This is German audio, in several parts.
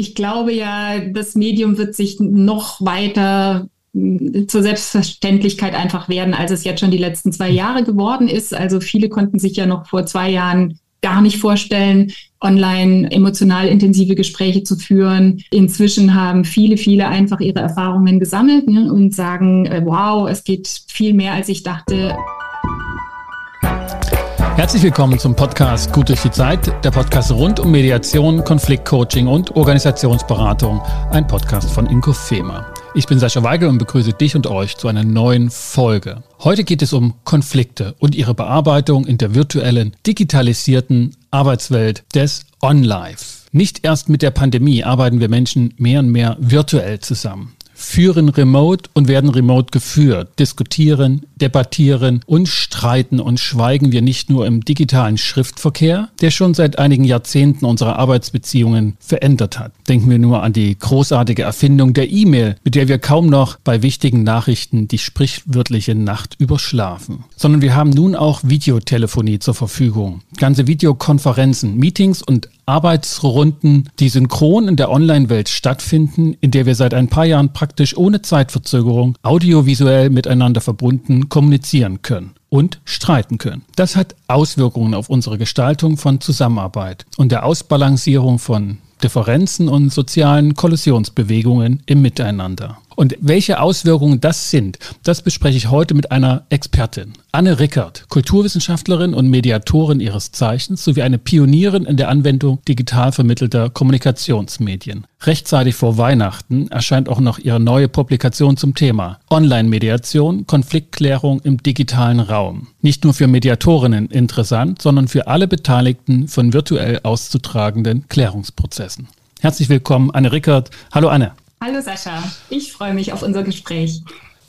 Ich glaube ja, das Medium wird sich noch weiter hm, zur Selbstverständlichkeit einfach werden, als es jetzt schon die letzten zwei Jahre geworden ist. Also viele konnten sich ja noch vor zwei Jahren gar nicht vorstellen, online emotional intensive Gespräche zu führen. Inzwischen haben viele, viele einfach ihre Erfahrungen gesammelt ne, und sagen, äh, wow, es geht viel mehr, als ich dachte. Herzlich willkommen zum Podcast Gut durch die Zeit, der Podcast rund um Mediation, Konfliktcoaching und Organisationsberatung, ein Podcast von Inko Fema. Ich bin Sascha Weigel und begrüße dich und euch zu einer neuen Folge. Heute geht es um Konflikte und ihre Bearbeitung in der virtuellen, digitalisierten Arbeitswelt des On-Life. Nicht erst mit der Pandemie arbeiten wir Menschen mehr und mehr virtuell zusammen führen remote und werden remote geführt, diskutieren, debattieren und streiten und schweigen wir nicht nur im digitalen Schriftverkehr, der schon seit einigen Jahrzehnten unsere Arbeitsbeziehungen verändert hat. Denken wir nur an die großartige Erfindung der E-Mail, mit der wir kaum noch bei wichtigen Nachrichten die sprichwörtliche Nacht überschlafen, sondern wir haben nun auch Videotelefonie zur Verfügung, ganze Videokonferenzen, Meetings und Arbeitsrunden, die synchron in der Online-Welt stattfinden, in der wir seit ein paar Jahren praktisch ohne Zeitverzögerung audiovisuell miteinander verbunden kommunizieren können und streiten können. Das hat Auswirkungen auf unsere Gestaltung von Zusammenarbeit und der Ausbalancierung von Differenzen und sozialen Kollisionsbewegungen im Miteinander. Und welche Auswirkungen das sind, das bespreche ich heute mit einer Expertin. Anne Rickert, Kulturwissenschaftlerin und Mediatorin ihres Zeichens sowie eine Pionierin in der Anwendung digital vermittelter Kommunikationsmedien. Rechtzeitig vor Weihnachten erscheint auch noch ihre neue Publikation zum Thema Online-Mediation, Konfliktklärung im digitalen Raum. Nicht nur für Mediatorinnen interessant, sondern für alle Beteiligten von virtuell auszutragenden Klärungsprozessen. Herzlich willkommen, Anne Rickert. Hallo Anne. Hallo Sascha, ich freue mich auf unser Gespräch.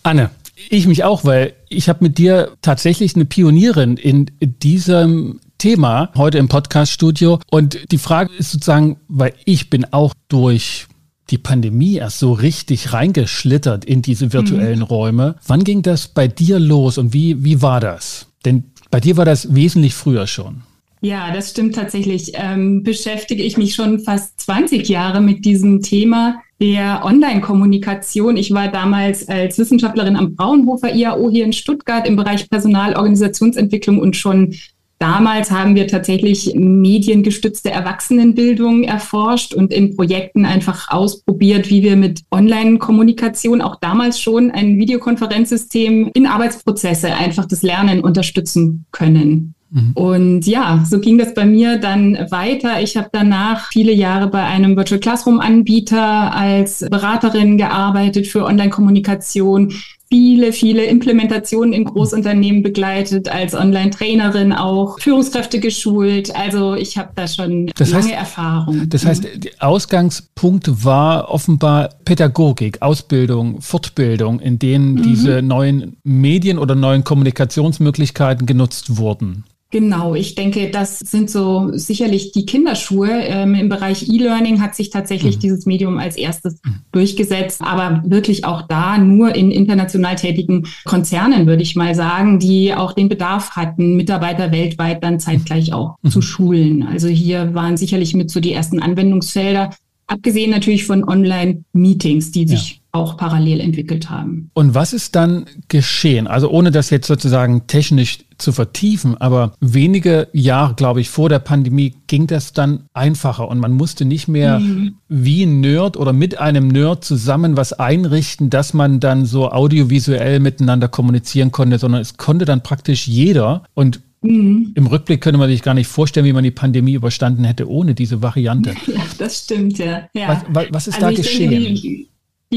Anne, ich mich auch, weil ich habe mit dir tatsächlich eine Pionierin in diesem Thema heute im Podcast-Studio. Und die Frage ist sozusagen, weil ich bin auch durch die Pandemie erst so richtig reingeschlittert in diese virtuellen mhm. Räume. Wann ging das bei dir los und wie, wie war das? Denn bei dir war das wesentlich früher schon. Ja, das stimmt tatsächlich. Ähm, beschäftige ich mich schon fast 20 Jahre mit diesem Thema der Online-Kommunikation. Ich war damals als Wissenschaftlerin am Fraunhofer IAO hier in Stuttgart im Bereich Personalorganisationsentwicklung und schon Damals haben wir tatsächlich mediengestützte Erwachsenenbildung erforscht und in Projekten einfach ausprobiert, wie wir mit Online-Kommunikation auch damals schon ein Videokonferenzsystem in Arbeitsprozesse einfach das Lernen unterstützen können. Mhm. Und ja, so ging das bei mir dann weiter. Ich habe danach viele Jahre bei einem Virtual Classroom Anbieter als Beraterin gearbeitet für Online-Kommunikation, viele, viele Implementationen in Großunternehmen begleitet, als Online-Trainerin auch, Führungskräfte geschult. Also ich habe da schon das lange heißt, Erfahrung. Das heißt, mhm. der Ausgangspunkt war offenbar Pädagogik, Ausbildung, Fortbildung, in denen mhm. diese neuen Medien oder neuen Kommunikationsmöglichkeiten genutzt wurden. Genau, ich denke, das sind so sicherlich die Kinderschuhe. Ähm, Im Bereich E-Learning hat sich tatsächlich mhm. dieses Medium als erstes mhm. durchgesetzt, aber wirklich auch da nur in international tätigen Konzernen, würde ich mal sagen, die auch den Bedarf hatten, Mitarbeiter weltweit dann zeitgleich auch mhm. zu schulen. Also hier waren sicherlich mit so die ersten Anwendungsfelder, abgesehen natürlich von Online-Meetings, die sich ja auch parallel entwickelt haben. Und was ist dann geschehen? Also ohne das jetzt sozusagen technisch zu vertiefen, aber wenige Jahre, glaube ich, vor der Pandemie ging das dann einfacher und man musste nicht mehr mhm. wie ein Nerd oder mit einem Nerd zusammen was einrichten, dass man dann so audiovisuell miteinander kommunizieren konnte, sondern es konnte dann praktisch jeder und Mhm. Im Rückblick könnte man sich gar nicht vorstellen, wie man die Pandemie überstanden hätte ohne diese Variante. Das stimmt, ja. ja. Was, was, ist also da geschehen? Denke, die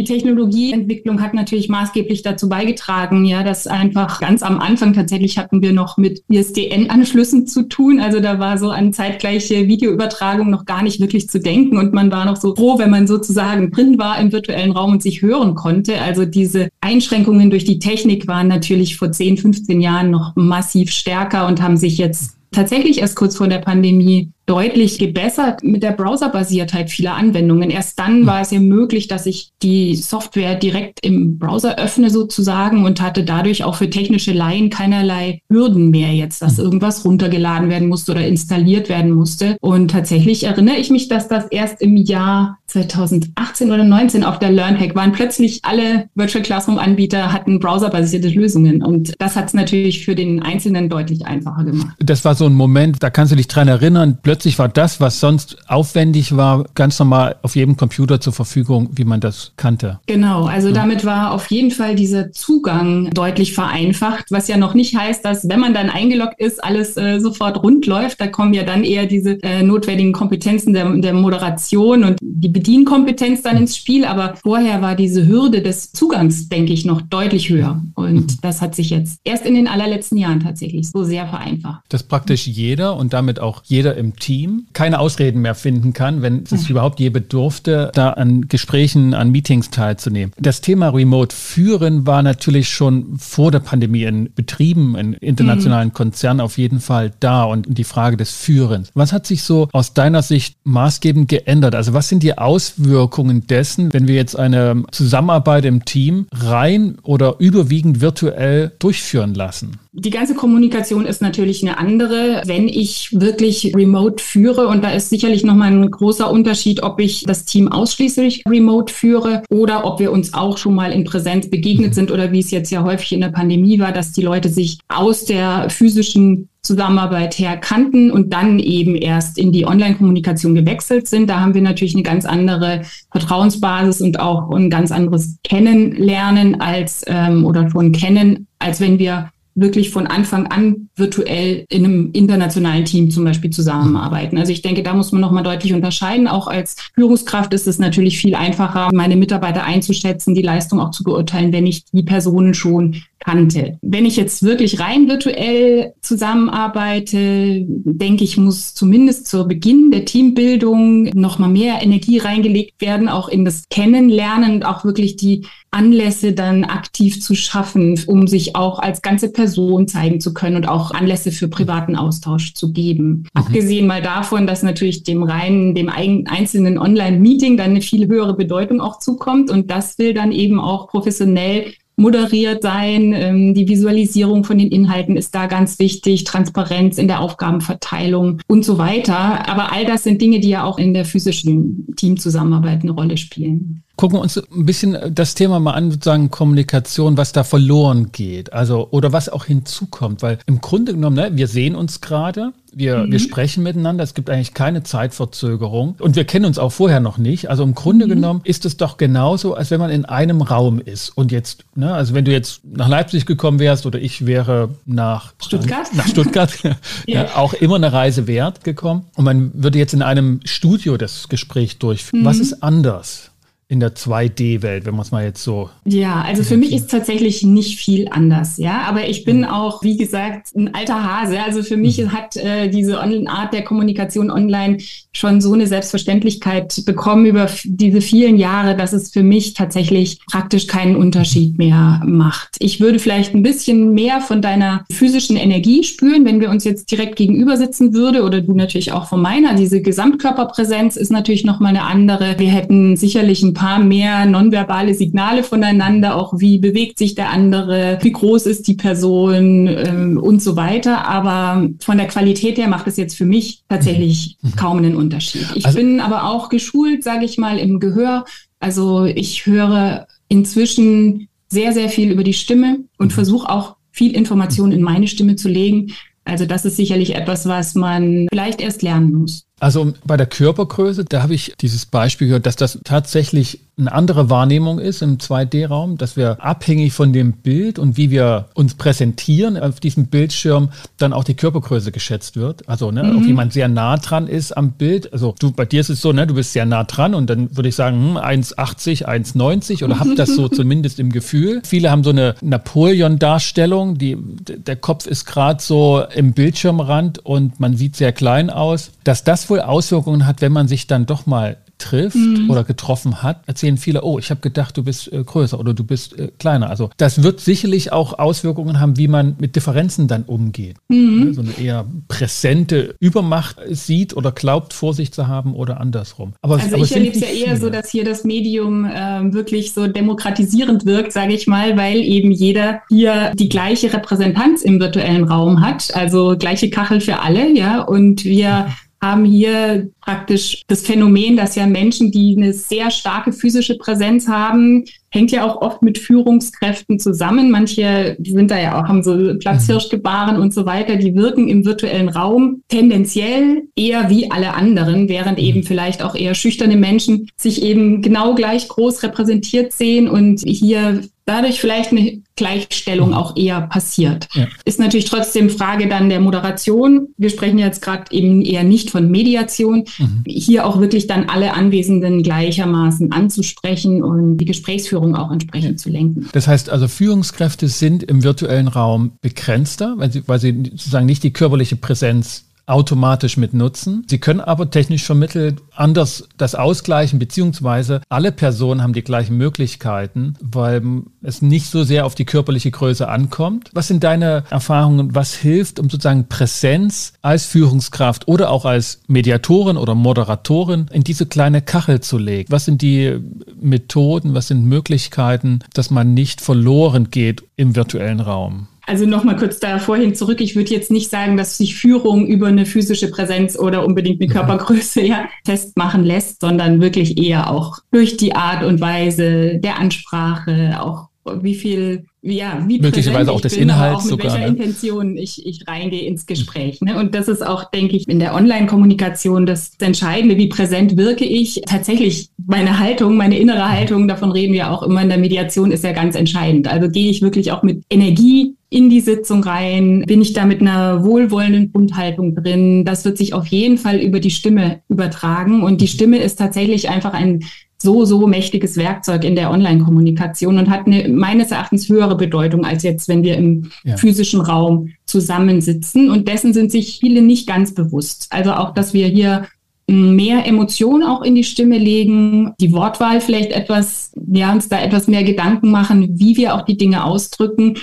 Technologieentwicklung hat natürlich maßgeblich dazu beigetragen, ja, dass einfach ganz am Anfang tatsächlich hatten wir noch mit ISDN-Anschlüssen zu tun. Also da war so an zeitgleiche Videoübertragung noch gar nicht wirklich zu denken und man war noch so froh, wenn man sozusagen drin war im virtuellen Raum und sich hören konnte. Also diese Einschränkungen durch die Technik waren natürlich vor 10, 15 Jahren noch massiv stärker und haben sich jetzt tatsächlich erst kurz vor der Pandemie deutlich gebessert mit der Browserbasiertheit vieler Anwendungen. Erst dann war es ja möglich, dass ich die Software direkt im Browser öffne sozusagen und hatte dadurch auch für technische Laien keinerlei Hürden mehr jetzt, dass irgendwas runtergeladen werden musste oder installiert werden musste. Und tatsächlich erinnere ich mich, dass das erst im Jahr 2018 oder 19 auf der LearnHack waren. Plötzlich alle Virtual Classroom Anbieter hatten browserbasierte Lösungen. Und das hat es natürlich für den Einzelnen deutlich einfacher gemacht. Das war so ein Moment, da kannst du dich dran erinnern. Plötzlich war das, was sonst aufwendig war, ganz normal auf jedem Computer zur Verfügung, wie man das kannte. Genau. Also ja. damit war auf jeden Fall dieser Zugang deutlich vereinfacht, was ja noch nicht heißt, dass wenn man dann eingeloggt ist, alles äh, sofort rund läuft. Da kommen ja dann eher diese äh, notwendigen Kompetenzen der, der Moderation und die Bedienkompetenz dann ins Spiel. Aber vorher war diese Hürde des Zugangs, denke ich, noch deutlich höher. Und das hat sich jetzt erst in den allerletzten Jahren tatsächlich so sehr vereinfacht. Dass praktisch jeder und damit auch jeder im Team keine Ausreden mehr finden kann, wenn es ja. überhaupt je bedurfte, da an Gesprächen, an Meetings teilzunehmen. Das Thema Remote führen war natürlich schon vor der Pandemie in Betrieben, in internationalen mhm. Konzernen auf jeden Fall da und die Frage des Führens. Was hat sich so aus deiner Sicht maßgebend geändert? Also was sind die Auswirkungen dessen, wenn wir jetzt eine Zusammenarbeit im Team rein oder überwiegend virtuell durchführen lassen? Die ganze Kommunikation ist natürlich eine andere, wenn ich wirklich remote führe. Und da ist sicherlich nochmal ein großer Unterschied, ob ich das Team ausschließlich remote führe oder ob wir uns auch schon mal in Präsenz begegnet sind oder wie es jetzt ja häufig in der Pandemie war, dass die Leute sich aus der physischen Zusammenarbeit her kannten und dann eben erst in die Online-Kommunikation gewechselt sind. Da haben wir natürlich eine ganz andere Vertrauensbasis und auch ein ganz anderes Kennenlernen als ähm, oder von Kennen, als wenn wir wirklich von Anfang an virtuell in einem internationalen Team zum Beispiel zusammenarbeiten. Also ich denke, da muss man nochmal deutlich unterscheiden. Auch als Führungskraft ist es natürlich viel einfacher, meine Mitarbeiter einzuschätzen, die Leistung auch zu beurteilen, wenn ich die Personen schon kannte. Wenn ich jetzt wirklich rein virtuell zusammenarbeite, denke ich, muss zumindest zu Beginn der Teambildung nochmal mehr Energie reingelegt werden, auch in das Kennenlernen und auch wirklich die Anlässe dann aktiv zu schaffen, um sich auch als ganze Person zeigen zu können und auch Anlässe für privaten Austausch zu geben. Mhm. Abgesehen mal davon, dass natürlich dem reinen, dem einzelnen Online-Meeting dann eine viel höhere Bedeutung auch zukommt und das will dann eben auch professionell moderiert sein. Ähm, die Visualisierung von den Inhalten ist da ganz wichtig, Transparenz in der Aufgabenverteilung und so weiter. Aber all das sind Dinge, die ja auch in der physischen Teamzusammenarbeit eine Rolle spielen. Gucken wir uns ein bisschen das Thema mal an, sozusagen Kommunikation, was da verloren geht, also oder was auch hinzukommt, weil im Grunde genommen, ne, wir sehen uns gerade, wir, mhm. wir sprechen miteinander, es gibt eigentlich keine Zeitverzögerung und wir kennen uns auch vorher noch nicht. Also im Grunde mhm. genommen ist es doch genauso, als wenn man in einem Raum ist. Und jetzt, ne, also wenn du jetzt nach Leipzig gekommen wärst oder ich wäre nach Stuttgart, nach Stuttgart, ja. ja. auch immer eine Reise wert gekommen und man würde jetzt in einem Studio das Gespräch durchführen. Mhm. Was ist anders? In der 2D-Welt, wenn man es mal jetzt so. Ja, also für mich ist tatsächlich nicht viel anders, ja. Aber ich bin mhm. auch, wie gesagt, ein alter Hase. Also für mich mhm. hat äh, diese Art der Kommunikation online schon so eine Selbstverständlichkeit bekommen über diese vielen Jahre, dass es für mich tatsächlich praktisch keinen Unterschied mehr macht. Ich würde vielleicht ein bisschen mehr von deiner physischen Energie spüren, wenn wir uns jetzt direkt gegenüber sitzen würde oder du natürlich auch von meiner. Diese Gesamtkörperpräsenz ist natürlich nochmal eine andere. Wir hätten sicherlich ein paar mehr nonverbale Signale voneinander, auch wie bewegt sich der andere, wie groß ist die Person ähm, und so weiter. Aber von der Qualität her macht es jetzt für mich tatsächlich mhm. kaum einen Unterschied. Ich also, bin aber auch geschult, sage ich mal, im Gehör. Also ich höre inzwischen sehr, sehr viel über die Stimme und mhm. versuche auch viel Information in meine Stimme zu legen. Also das ist sicherlich etwas, was man vielleicht erst lernen muss. Also bei der Körpergröße, da habe ich dieses Beispiel gehört, dass das tatsächlich eine andere Wahrnehmung ist im 2D-Raum, dass wir abhängig von dem Bild und wie wir uns präsentieren auf diesem Bildschirm dann auch die Körpergröße geschätzt wird. Also ne, mhm. ob jemand sehr nah dran ist am Bild. Also du, bei dir ist es so, ne, du bist sehr nah dran und dann würde ich sagen hm, 1,80, 1,90 oder hab das so zumindest im Gefühl. Viele haben so eine Napoleon-Darstellung, die der Kopf ist gerade so im Bildschirmrand und man sieht sehr klein aus. Dass das wohl Auswirkungen hat, wenn man sich dann doch mal trifft mhm. oder getroffen hat, erzählen viele, oh, ich habe gedacht, du bist äh, größer oder du bist äh, kleiner. Also das wird sicherlich auch Auswirkungen haben, wie man mit Differenzen dann umgeht. Mhm. Ne, so eine eher präsente Übermacht sieht oder glaubt, vor sich zu haben oder andersrum. Aber, also aber ich erlebe es ja eher so, dass hier das Medium äh, wirklich so demokratisierend wirkt, sage ich mal, weil eben jeder hier die gleiche Repräsentanz im virtuellen Raum hat, also gleiche Kachel für alle, ja, und wir haben hier praktisch das Phänomen, dass ja Menschen, die eine sehr starke physische Präsenz haben, hängt ja auch oft mit Führungskräften zusammen. Manche, sind da ja auch, haben so Platzhirschgebaren und so weiter, die wirken im virtuellen Raum tendenziell eher wie alle anderen, während eben mhm. vielleicht auch eher schüchterne Menschen sich eben genau gleich groß repräsentiert sehen und hier dadurch vielleicht eine Gleichstellung auch eher passiert. Ja. Ist natürlich trotzdem Frage dann der Moderation. Wir sprechen jetzt gerade eben eher nicht von Mediation. Mhm. Hier auch wirklich dann alle Anwesenden gleichermaßen anzusprechen und die Gesprächsführung auch entsprechend zu lenken. Das heißt also, Führungskräfte sind im virtuellen Raum begrenzter, weil sie, weil sie sozusagen nicht die körperliche Präsenz automatisch mit nutzen. Sie können aber technisch vermittelt anders das ausgleichen, beziehungsweise alle Personen haben die gleichen Möglichkeiten, weil es nicht so sehr auf die körperliche Größe ankommt. Was sind deine Erfahrungen? Was hilft, um sozusagen Präsenz als Führungskraft oder auch als Mediatorin oder Moderatorin in diese kleine Kachel zu legen? Was sind die Methoden, was sind Möglichkeiten, dass man nicht verloren geht im virtuellen Raum? Also nochmal kurz da vorhin zurück. Ich würde jetzt nicht sagen, dass sich Führung über eine physische Präsenz oder unbedingt eine Körpergröße ja festmachen lässt, sondern wirklich eher auch durch die Art und Weise der Ansprache, auch wie viel, ja, wie möglicherweise auch des Inhalts auch mit sogar, welcher ne? Intention ich, ich reingehe ins Gespräch. Ne? Und das ist auch, denke ich, in der Online-Kommunikation das Entscheidende, wie präsent wirke ich. Tatsächlich meine Haltung, meine innere Haltung, davon reden wir auch immer in der Mediation, ist ja ganz entscheidend. Also gehe ich wirklich auch mit Energie in die Sitzung rein? Bin ich da mit einer wohlwollenden Grundhaltung drin? Das wird sich auf jeden Fall über die Stimme übertragen. Und die Stimme ist tatsächlich einfach ein so, so mächtiges Werkzeug in der Online-Kommunikation und hat eine meines Erachtens höhere Bedeutung als jetzt, wenn wir im ja. physischen Raum zusammensitzen. Und dessen sind sich viele nicht ganz bewusst. Also auch, dass wir hier mehr Emotion auch in die Stimme legen, die Wortwahl vielleicht etwas, ja, uns da etwas mehr Gedanken machen, wie wir auch die Dinge ausdrücken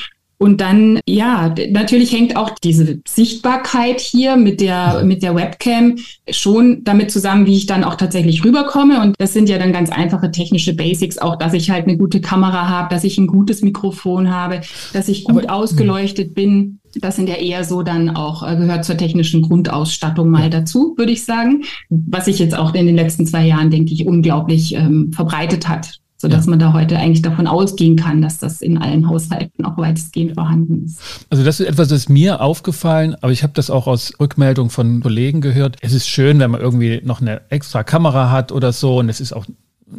und dann, ja, natürlich hängt auch diese Sichtbarkeit hier mit der, mit der Webcam schon damit zusammen, wie ich dann auch tatsächlich rüberkomme. Und das sind ja dann ganz einfache technische Basics, auch dass ich halt eine gute Kamera habe, dass ich ein gutes Mikrofon habe, dass ich gut Aber, ausgeleuchtet bin. Das sind ja eher so dann auch, äh, gehört zur technischen Grundausstattung mal dazu, würde ich sagen. Was sich jetzt auch in den letzten zwei Jahren, denke ich, unglaublich ähm, verbreitet hat sodass ja. man da heute eigentlich davon ausgehen kann, dass das in allen Haushalten auch weitestgehend vorhanden ist. Also das ist etwas, das ist mir aufgefallen, aber ich habe das auch aus Rückmeldung von Kollegen gehört. Es ist schön, wenn man irgendwie noch eine extra Kamera hat oder so und es ist auch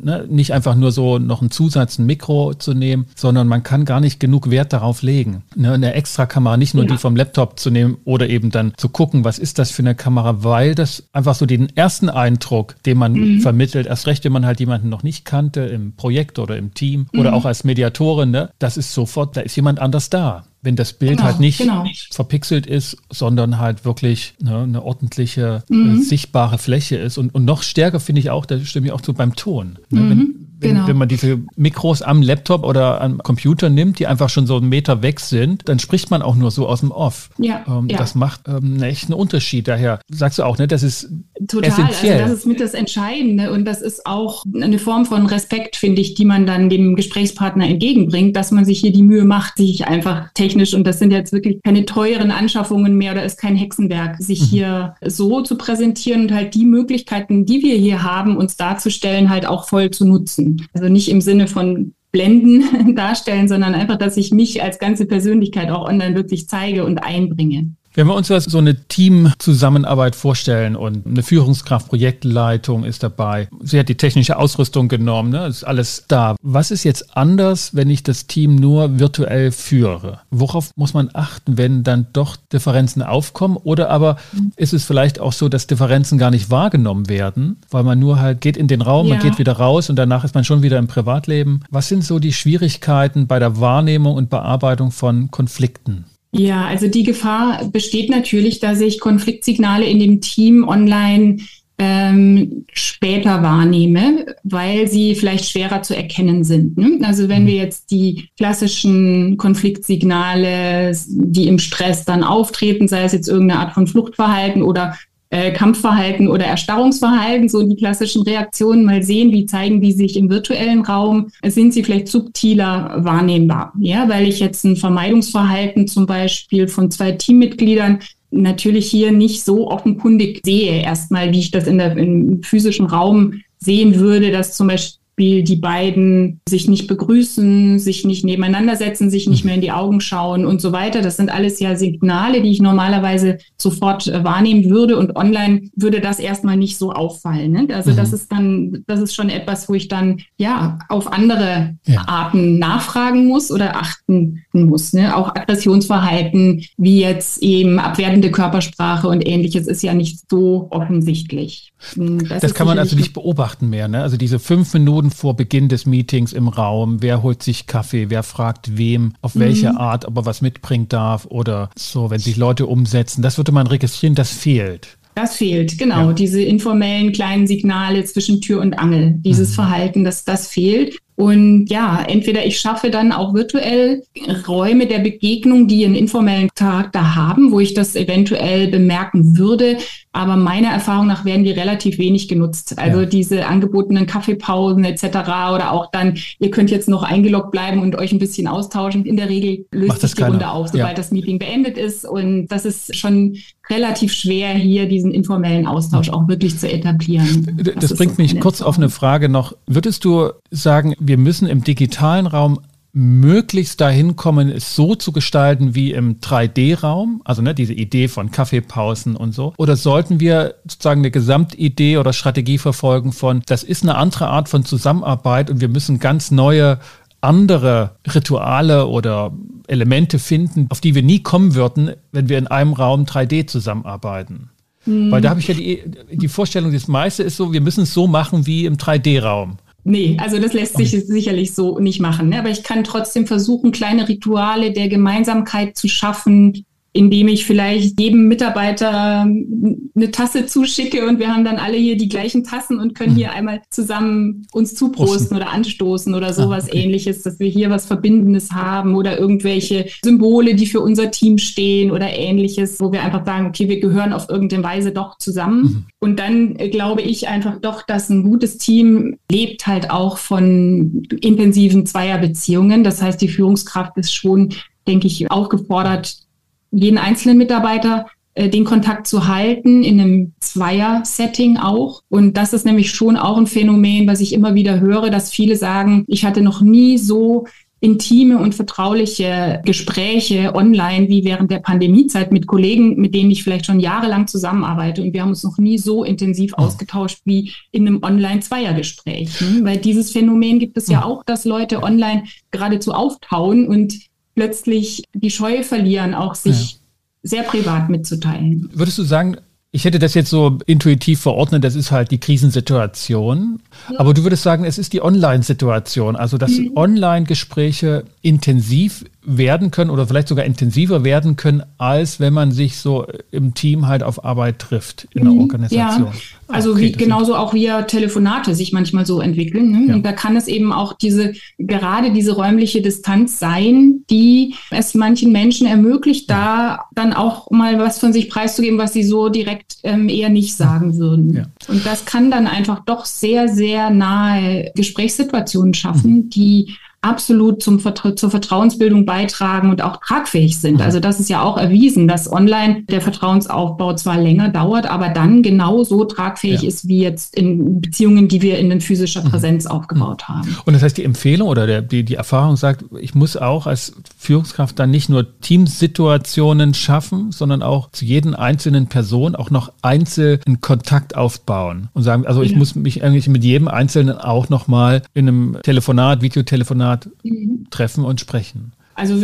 Ne, nicht einfach nur so noch einen Zusatz, ein Mikro zu nehmen, sondern man kann gar nicht genug Wert darauf legen. Ne, eine extra Kamera, nicht nur ja. die vom Laptop zu nehmen oder eben dann zu gucken, was ist das für eine Kamera, weil das einfach so den ersten Eindruck, den man mhm. vermittelt, erst recht, wenn man halt jemanden noch nicht kannte im Projekt oder im Team mhm. oder auch als Mediatorin, ne, das ist sofort, da ist jemand anders da wenn das Bild genau, halt nicht genau. verpixelt ist, sondern halt wirklich ne, eine ordentliche, mhm. äh, sichtbare Fläche ist. Und, und noch stärker finde ich auch, da stimme ich auch zu beim Ton. Ne? Mhm. Wenn, wenn, genau. wenn man diese Mikros am Laptop oder am Computer nimmt, die einfach schon so einen Meter weg sind, dann spricht man auch nur so aus dem Off. Ja, ähm, ja. Das macht ähm, echt einen Unterschied. Daher sagst du auch, ne, das ist Total, essentiell. also das ist mit das Entscheidende und das ist auch eine Form von Respekt, finde ich, die man dann dem Gesprächspartner entgegenbringt, dass man sich hier die Mühe macht, sich einfach technisch, und das sind jetzt wirklich keine teuren Anschaffungen mehr oder ist kein Hexenwerk, sich mhm. hier so zu präsentieren und halt die Möglichkeiten, die wir hier haben, uns darzustellen, halt auch voll zu nutzen. Also nicht im Sinne von Blenden darstellen, sondern einfach, dass ich mich als ganze Persönlichkeit auch online wirklich zeige und einbringe. Wenn wir uns so eine Teamzusammenarbeit vorstellen und eine Führungskraft, Projektleitung ist dabei, sie hat die technische Ausrüstung genommen, ne, ist alles da. Was ist jetzt anders, wenn ich das Team nur virtuell führe? Worauf muss man achten, wenn dann doch Differenzen aufkommen? Oder aber ist es vielleicht auch so, dass Differenzen gar nicht wahrgenommen werden, weil man nur halt geht in den Raum, ja. man geht wieder raus und danach ist man schon wieder im Privatleben? Was sind so die Schwierigkeiten bei der Wahrnehmung und Bearbeitung von Konflikten? Ja, also die Gefahr besteht natürlich, dass ich Konfliktsignale in dem Team online ähm, später wahrnehme, weil sie vielleicht schwerer zu erkennen sind. Ne? Also wenn wir jetzt die klassischen Konfliktsignale, die im Stress dann auftreten, sei es jetzt irgendeine Art von Fluchtverhalten oder äh, Kampfverhalten oder Erstarrungsverhalten, so die klassischen Reaktionen mal sehen, wie zeigen die sich im virtuellen Raum, sind sie vielleicht subtiler wahrnehmbar. Ja, weil ich jetzt ein Vermeidungsverhalten zum Beispiel von zwei Teammitgliedern natürlich hier nicht so offenkundig sehe, erstmal, wie ich das in der, im physischen Raum sehen würde, dass zum Beispiel Beispiel die beiden sich nicht begrüßen, sich nicht nebeneinander setzen, sich nicht mehr in die Augen schauen und so weiter. Das sind alles ja Signale, die ich normalerweise sofort äh, wahrnehmen würde und online würde das erstmal nicht so auffallen. Ne? Also mhm. das ist dann, das ist schon etwas, wo ich dann ja auf andere ja. Arten nachfragen muss oder achten muss. Ne? Auch Aggressionsverhalten wie jetzt eben abwertende Körpersprache und ähnliches ist ja nicht so offensichtlich. Hm, das, das kann man also nicht beobachten mehr. Ne? Also diese fünf Minuten vor Beginn des Meetings im Raum, wer holt sich Kaffee, wer fragt wem, auf welche mhm. Art, ob er was mitbringen darf oder so, wenn sich Leute umsetzen. Das würde man registrieren, das fehlt. Das fehlt, genau. Ja. Diese informellen kleinen Signale zwischen Tür und Angel, dieses mhm. Verhalten, das, das fehlt. Und ja, entweder ich schaffe dann auch virtuell Räume der Begegnung, die einen informellen Charakter haben, wo ich das eventuell bemerken würde. Aber meiner Erfahrung nach werden die relativ wenig genutzt. Also ja. diese angebotenen Kaffeepausen etc. oder auch dann, ihr könnt jetzt noch eingeloggt bleiben und euch ein bisschen austauschen. In der Regel löst sich die Runde auf, sobald ja. das Meeting beendet ist. Und das ist schon relativ schwer, hier diesen informellen Austausch auch wirklich zu etablieren. Das, das bringt mich kurz auf eine Frage noch. Würdest du sagen, wir müssen im digitalen Raum möglichst dahin kommen, es so zu gestalten wie im 3D-Raum, also ne, diese Idee von Kaffeepausen und so? Oder sollten wir sozusagen eine Gesamtidee oder Strategie verfolgen von, das ist eine andere Art von Zusammenarbeit und wir müssen ganz neue andere Rituale oder Elemente finden, auf die wir nie kommen würden, wenn wir in einem Raum 3D zusammenarbeiten. Hm. Weil da habe ich ja die, die Vorstellung, das meiste ist so, wir müssen es so machen wie im 3D-Raum. Nee, also das lässt sich sicherlich so nicht machen. Ne? Aber ich kann trotzdem versuchen, kleine Rituale der Gemeinsamkeit zu schaffen, indem ich vielleicht jedem Mitarbeiter eine Tasse zuschicke und wir haben dann alle hier die gleichen Tassen und können hier mhm. einmal zusammen uns zuprosten oder anstoßen oder sowas ah, okay. ähnliches, dass wir hier was Verbindendes haben oder irgendwelche Symbole, die für unser Team stehen oder ähnliches, wo wir einfach sagen, okay, wir gehören auf irgendeine Weise doch zusammen. Mhm. Und dann äh, glaube ich einfach doch, dass ein gutes Team lebt halt auch von intensiven Zweierbeziehungen. Das heißt, die Führungskraft ist schon denke ich, aufgefordert, jeden einzelnen Mitarbeiter äh, den Kontakt zu halten, in einem Zweier-Setting auch. Und das ist nämlich schon auch ein Phänomen, was ich immer wieder höre, dass viele sagen, ich hatte noch nie so intime und vertrauliche Gespräche online wie während der Pandemiezeit mit Kollegen, mit denen ich vielleicht schon jahrelang zusammenarbeite. Und wir haben uns noch nie so intensiv oh. ausgetauscht wie in einem Online-Zweiergespräch. Ne? Weil dieses Phänomen gibt es ja hm. auch, dass Leute online geradezu auftauen und plötzlich die Scheu verlieren, auch sich ja. sehr privat mitzuteilen. Würdest du sagen, ich hätte das jetzt so intuitiv verordnet, das ist halt die Krisensituation. Ja. Aber du würdest sagen, es ist die Online-Situation, also dass mhm. Online-Gespräche intensiv werden können oder vielleicht sogar intensiver werden können, als wenn man sich so im Team halt auf Arbeit trifft in der mhm. Organisation. Ja, also okay, wie, genauso auch wie ja Telefonate sich manchmal so entwickeln. Ne? Ja. Und da kann es eben auch diese, gerade diese räumliche Distanz sein, die es manchen Menschen ermöglicht, da dann auch mal was von sich preiszugeben, was sie so direkt ähm, eher nicht sagen würden. Ja. Und das kann dann einfach doch sehr, sehr nahe Gesprächssituationen schaffen, mhm. die absolut zum Vertra zur Vertrauensbildung beitragen und auch tragfähig sind. Mhm. Also das ist ja auch erwiesen, dass online der Vertrauensaufbau zwar länger dauert, aber dann genauso tragfähig ja. ist wie jetzt in Beziehungen, die wir in den physischer mhm. Präsenz mhm. aufgebaut haben. Und das heißt, die Empfehlung oder der, die, die Erfahrung sagt, ich muss auch als Führungskraft dann nicht nur Teamsituationen schaffen, sondern auch zu jedem einzelnen Person auch noch einzeln Kontakt aufbauen und sagen, also ich ja. muss mich eigentlich mit jedem Einzelnen auch nochmal in einem Telefonat, Videotelefonat Monat mhm. treffen und sprechen. Also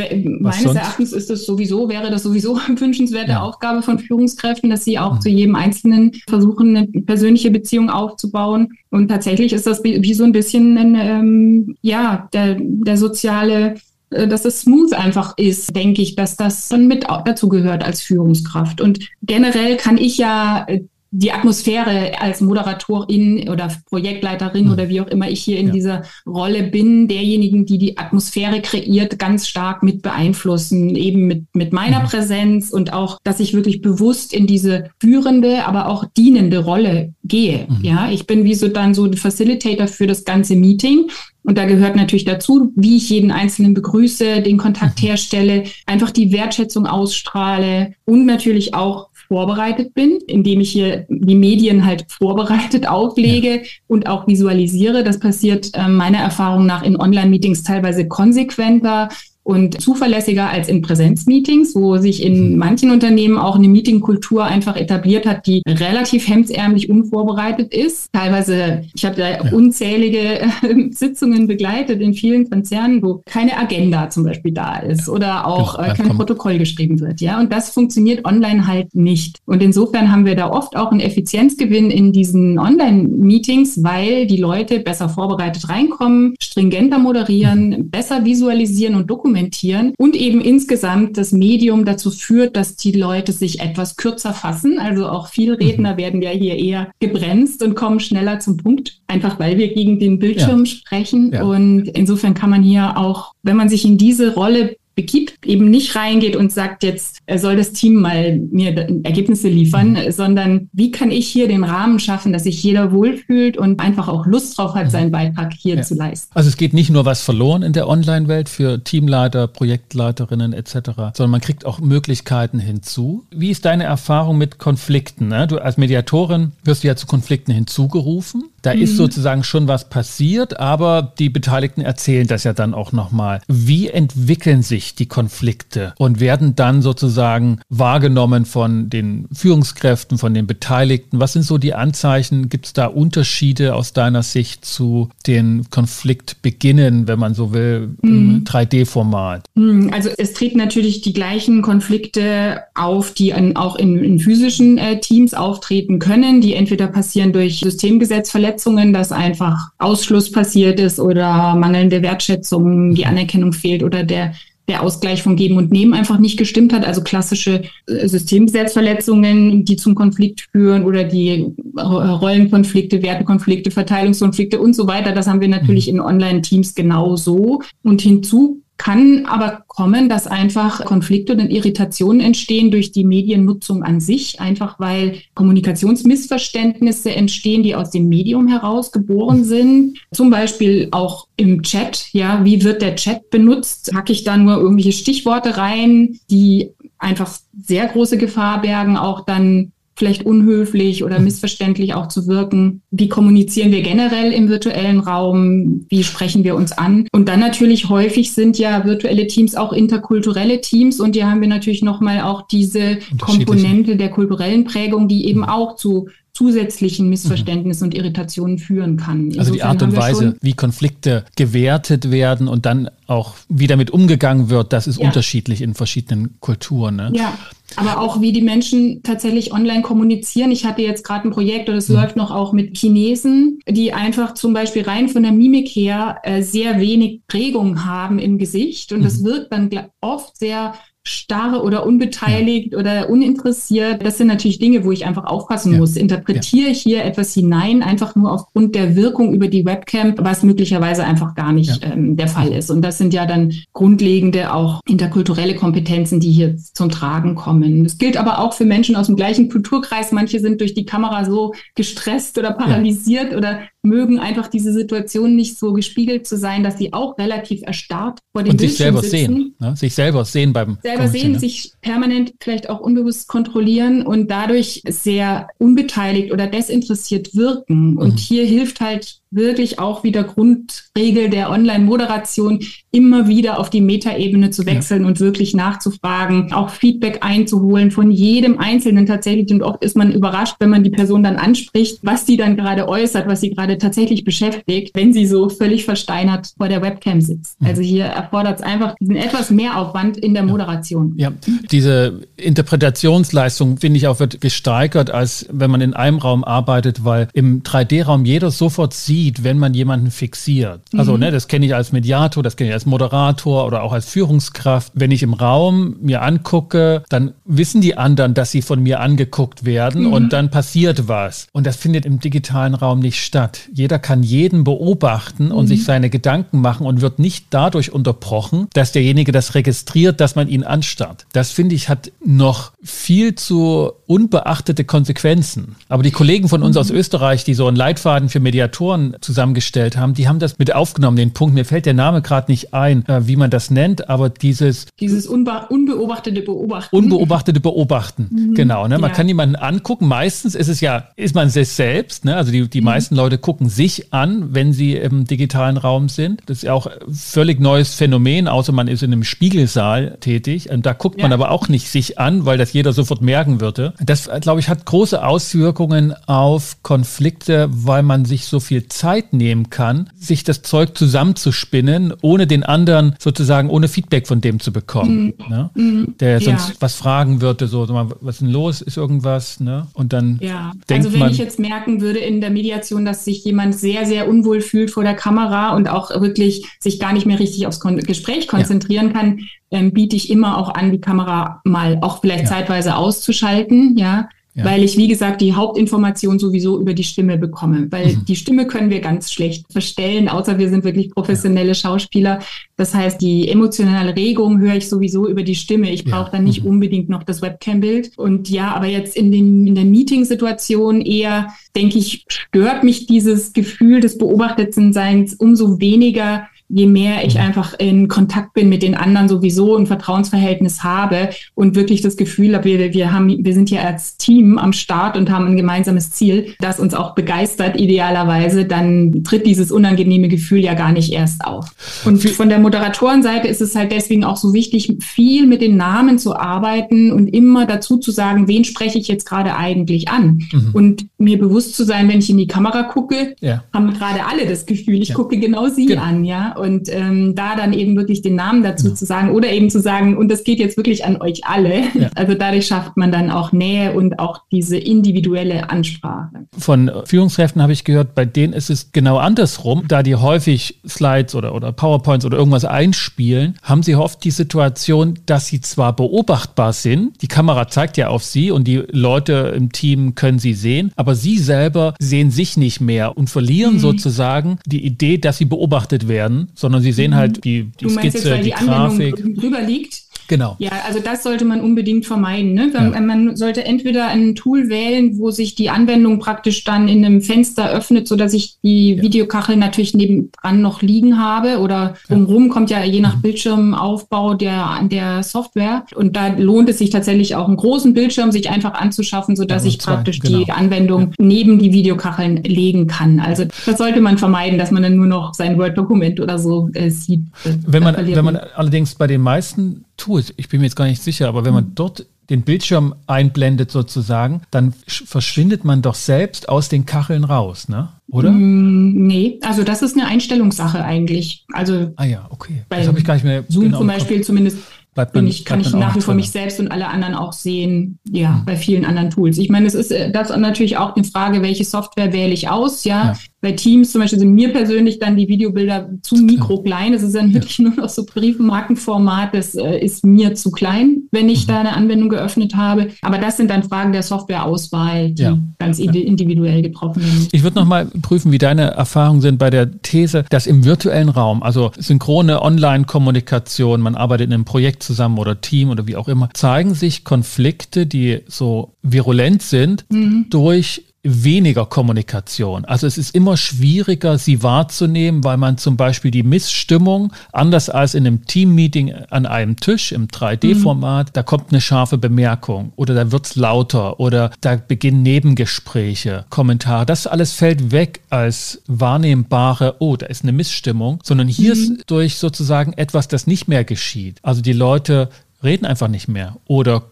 meines Erachtens ist das sowieso, wäre das sowieso eine wünschenswerte ja. Aufgabe von Führungskräften, dass sie auch mhm. zu jedem Einzelnen versuchen, eine persönliche Beziehung aufzubauen. Und tatsächlich ist das wie, so ein bisschen ein, ähm, ja, der, der soziale äh, dass es smooth einfach ist, denke ich, dass das schon mit dazu gehört als Führungskraft. Und generell kann ich ja äh, die Atmosphäre als Moderatorin oder Projektleiterin mhm. oder wie auch immer ich hier in ja. dieser Rolle bin, derjenigen, die die Atmosphäre kreiert, ganz stark mit beeinflussen, eben mit, mit meiner mhm. Präsenz und auch, dass ich wirklich bewusst in diese führende, aber auch dienende Rolle gehe. Mhm. Ja, ich bin wie so dann so ein Facilitator für das ganze Meeting und da gehört natürlich dazu, wie ich jeden Einzelnen begrüße, den Kontakt mhm. herstelle, einfach die Wertschätzung ausstrahle und natürlich auch vorbereitet bin, indem ich hier die Medien halt vorbereitet auflege und auch visualisiere. Das passiert äh, meiner Erfahrung nach in Online-Meetings teilweise konsequenter und zuverlässiger als in Präsenzmeetings, wo sich in mhm. manchen Unternehmen auch eine Meetingkultur einfach etabliert hat, die relativ hemdsärmlich unvorbereitet ist. Teilweise, ich habe da ja. unzählige äh, Sitzungen begleitet in vielen Konzernen, wo keine Agenda zum Beispiel da ist oder auch genau, äh, kein Protokoll geschrieben wird. Ja, und das funktioniert online halt nicht. Und insofern haben wir da oft auch einen Effizienzgewinn in diesen Online-Meetings, weil die Leute besser vorbereitet reinkommen, stringenter moderieren, mhm. besser visualisieren und dokumentieren dokumentieren und eben insgesamt das Medium dazu führt, dass die Leute sich etwas kürzer fassen. Also auch viele mhm. Redner werden ja hier eher gebremst und kommen schneller zum Punkt, einfach weil wir gegen den Bildschirm ja. sprechen. Ja. Und insofern kann man hier auch, wenn man sich in diese Rolle begibt, eben nicht reingeht und sagt, jetzt soll das Team mal mir Ergebnisse liefern, mhm. sondern wie kann ich hier den Rahmen schaffen, dass sich jeder wohlfühlt und einfach auch Lust drauf hat, mhm. seinen Beitrag hier ja. zu leisten. Also es geht nicht nur was verloren in der Online-Welt für Teamleiter, Projektleiterinnen etc., sondern man kriegt auch Möglichkeiten hinzu. Wie ist deine Erfahrung mit Konflikten? Ne? Du als Mediatorin wirst du ja zu Konflikten hinzugerufen. Da mhm. ist sozusagen schon was passiert, aber die Beteiligten erzählen das ja dann auch nochmal. Wie entwickeln sich die Konflikte und werden dann sozusagen wahrgenommen von den Führungskräften, von den Beteiligten? Was sind so die Anzeichen? Gibt es da Unterschiede aus deiner Sicht zu den Konfliktbeginnen, wenn man so will, mhm. im 3D-Format? Mhm. Also es treten natürlich die gleichen Konflikte auf, die an, auch in, in physischen äh, Teams auftreten können, die entweder passieren durch Systemgesetzverletzungen, Verletzungen, dass einfach Ausschluss passiert ist oder mangelnde Wertschätzung, die Anerkennung fehlt oder der der Ausgleich von Geben und Nehmen einfach nicht gestimmt hat, also klassische äh, Systemgesetzverletzungen, die zum Konflikt führen oder die Rollenkonflikte, Wertekonflikte, Verteilungskonflikte und so weiter. Das haben wir natürlich mhm. in Online-Teams genauso. Und hinzu kann aber kommen, dass einfach Konflikte und Irritationen entstehen durch die Mediennutzung an sich, einfach weil Kommunikationsmissverständnisse entstehen, die aus dem Medium heraus geboren sind. Zum Beispiel auch im Chat. Ja, wie wird der Chat benutzt? Hacke ich da nur irgendwelche Stichworte rein, die einfach sehr große Gefahr bergen, auch dann vielleicht unhöflich oder mhm. missverständlich auch zu wirken. Wie kommunizieren wir generell im virtuellen Raum? Wie sprechen wir uns an? Und dann natürlich häufig sind ja virtuelle Teams auch interkulturelle Teams und hier haben wir natürlich nochmal auch diese Komponente der kulturellen Prägung, die eben mhm. auch zu zusätzlichen Missverständnissen mhm. und Irritationen führen kann. Insofern also die Art und Weise, wie Konflikte gewertet werden und dann auch wie damit umgegangen wird, das ist ja. unterschiedlich in verschiedenen Kulturen. Ne? Ja, aber auch wie die Menschen tatsächlich online kommunizieren. Ich hatte jetzt gerade ein Projekt oder es mhm. läuft noch auch mit Chinesen, die einfach zum Beispiel rein von der Mimik her äh, sehr wenig Prägung haben im Gesicht und mhm. das wirkt dann oft sehr starr oder unbeteiligt ja. oder uninteressiert. Das sind natürlich Dinge, wo ich einfach aufpassen ja. muss. Interpretiere ich hier etwas hinein, einfach nur aufgrund der Wirkung über die Webcam, was möglicherweise einfach gar nicht ähm, der Fall ist. Und das sind ja dann grundlegende auch interkulturelle Kompetenzen, die hier zum Tragen kommen. Das gilt aber auch für Menschen aus dem gleichen Kulturkreis. Manche sind durch die Kamera so gestresst oder paralysiert oder mögen einfach diese Situation nicht so gespiegelt zu sein, dass sie auch relativ erstarrt vor dem Und sich selber sitzen. sehen, ne? sich selber sehen beim selber sehen, ne? sich permanent vielleicht auch unbewusst kontrollieren und dadurch sehr unbeteiligt oder desinteressiert wirken. Und mhm. hier hilft halt wirklich auch wieder Grundregel der Online-Moderation, immer wieder auf die Metaebene zu wechseln ja. und wirklich nachzufragen, auch Feedback einzuholen von jedem Einzelnen tatsächlich. Und oft ist man überrascht, wenn man die Person dann anspricht, was die dann gerade äußert, was sie gerade tatsächlich beschäftigt, wenn sie so völlig versteinert vor der Webcam sitzt. Mhm. Also hier erfordert es einfach diesen etwas mehr Aufwand in der Moderation. Ja, diese Interpretationsleistung, finde ich auch, wird gesteigert, als wenn man in einem Raum arbeitet, weil im 3D-Raum jeder sofort sieht, sieht, wenn man jemanden fixiert. Also, mhm. ne, das kenne ich als Mediator, das kenne ich als Moderator oder auch als Führungskraft. Wenn ich im Raum mir angucke, dann wissen die anderen, dass sie von mir angeguckt werden mhm. und dann passiert was. Und das findet im digitalen Raum nicht statt. Jeder kann jeden beobachten mhm. und sich seine Gedanken machen und wird nicht dadurch unterbrochen, dass derjenige das registriert, dass man ihn anstarrt. Das finde ich hat noch viel zu unbeachtete Konsequenzen. Aber die Kollegen von uns aus mhm. Österreich, die so einen Leitfaden für Mediatoren zusammengestellt haben, die haben das mit aufgenommen, den Punkt. Mir fällt der Name gerade nicht ein, äh, wie man das nennt, aber dieses. Dieses unbe unbeobachtete Beobachten. Unbeobachtete Beobachten, mhm. genau. Ne? Man ja. kann jemanden angucken. Meistens ist es ja, ist man es selbst. Ne? Also die, die mhm. meisten Leute gucken sich an, wenn sie im digitalen Raum sind. Das ist ja auch ein völlig neues Phänomen, außer man ist in einem Spiegelsaal tätig. Und da guckt ja. man aber auch nicht sich an, weil das jeder sofort merken würde. Das, glaube ich, hat große Auswirkungen auf Konflikte, weil man sich so viel Zeit nehmen kann, sich das Zeug zusammenzuspinnen, ohne den anderen sozusagen, ohne Feedback von dem zu bekommen. Mhm. Ne? Mhm. Der sonst ja. was fragen würde, so, was ist denn los, ist irgendwas? Ne? Und dann ja. denkt Also wenn man, ich jetzt merken würde in der Mediation, dass sich jemand sehr, sehr unwohl fühlt vor der Kamera und auch wirklich sich gar nicht mehr richtig aufs Gespräch konzentrieren ja. kann, ähm, biete ich immer auch an, die Kamera mal auch vielleicht ja. zeitweise auszuschalten, ja, ja. weil ich, wie gesagt, die Hauptinformation sowieso über die Stimme bekomme. Weil mhm. die Stimme können wir ganz schlecht verstellen, außer wir sind wirklich professionelle ja. Schauspieler. Das heißt, die emotionale Regung höre ich sowieso über die Stimme. Ich brauche dann nicht mhm. unbedingt noch das Webcam-Bild. Und ja, aber jetzt in, den, in der Meeting-Situation eher, denke ich, stört mich dieses Gefühl des Beobachtetseins umso weniger, je mehr ich mhm. einfach in Kontakt bin mit den anderen sowieso ein Vertrauensverhältnis habe und wirklich das Gefühl habe, wir, wir haben, wir sind hier als Team am Start und haben ein gemeinsames Ziel, das uns auch begeistert idealerweise, dann tritt dieses unangenehme Gefühl ja gar nicht erst auf. Und von der Moderatorenseite ist es halt deswegen auch so wichtig, viel mit den Namen zu arbeiten und immer dazu zu sagen, wen spreche ich jetzt gerade eigentlich an? Mhm. Und mir bewusst zu sein, wenn ich in die Kamera gucke, ja. haben gerade alle das Gefühl, ich ja. gucke genau sie genau. an, ja und ähm, da dann eben wirklich den Namen dazu ja. zu sagen oder eben zu sagen, und das geht jetzt wirklich an euch alle. Ja. Also dadurch schafft man dann auch Nähe und auch diese individuelle Ansprache. Von Führungskräften habe ich gehört, bei denen ist es genau andersrum. Da die häufig Slides oder, oder PowerPoints oder irgendwas einspielen, haben sie oft die Situation, dass sie zwar beobachtbar sind, die Kamera zeigt ja auf sie und die Leute im Team können sie sehen, aber sie selber sehen sich nicht mehr und verlieren mhm. sozusagen die Idee, dass sie beobachtet werden sondern sie sehen halt die, die du Skizze, jetzt, die, die Grafik. drüber liegt, Genau. Ja, also das sollte man unbedingt vermeiden. Ne? Ja. Man sollte entweder ein Tool wählen, wo sich die Anwendung praktisch dann in einem Fenster öffnet, so dass ich die ja. Videokachel natürlich nebendran noch liegen habe oder drumherum kommt ja je nach mhm. Bildschirmaufbau der, der Software. Und da lohnt es sich tatsächlich auch einen großen Bildschirm sich einfach anzuschaffen, so dass ja, ich praktisch genau. die Anwendung neben die Videokacheln legen kann. Also das sollte man vermeiden, dass man dann nur noch sein Word-Dokument oder so äh, sieht. Wenn man, wenn man allerdings bei den meisten Tools, ich bin mir jetzt gar nicht sicher, aber wenn man hm. dort den Bildschirm einblendet sozusagen, dann verschwindet man doch selbst aus den Kacheln raus, ne? Oder? Mm, nee, also das ist eine Einstellungssache eigentlich. Also ah ja, okay. Das habe ich gar nicht mehr. Zoom genau zum Beispiel zumindest bleibt man, ich, kann ich nach wie vor mich selbst und alle anderen auch sehen, ja, mhm. bei vielen anderen Tools. Ich meine, es ist äh, das natürlich auch eine Frage, welche Software wähle ich aus, ja. ja. Bei Teams zum Beispiel sind mir persönlich dann die Videobilder zu mikroklein. Das ist dann wirklich ja. nur noch so Briefmarkenformat. Das äh, ist mir zu klein, wenn ich mhm. da eine Anwendung geöffnet habe. Aber das sind dann Fragen der Softwareauswahl, die ja. ganz individuell getroffen werden. Ich würde noch mal prüfen, wie deine Erfahrungen sind bei der These, dass im virtuellen Raum, also synchrone Online-Kommunikation, man arbeitet in einem Projekt zusammen oder Team oder wie auch immer, zeigen sich Konflikte, die so virulent sind, mhm. durch weniger Kommunikation. Also es ist immer schwieriger, sie wahrzunehmen, weil man zum Beispiel die Missstimmung, anders als in einem Teammeeting an einem Tisch im 3D-Format, mhm. da kommt eine scharfe Bemerkung oder da wird es lauter oder da beginnen Nebengespräche, Kommentare. Das alles fällt weg als wahrnehmbare, oh, da ist eine Missstimmung, sondern hier mhm. ist durch sozusagen etwas, das nicht mehr geschieht. Also die Leute reden einfach nicht mehr oder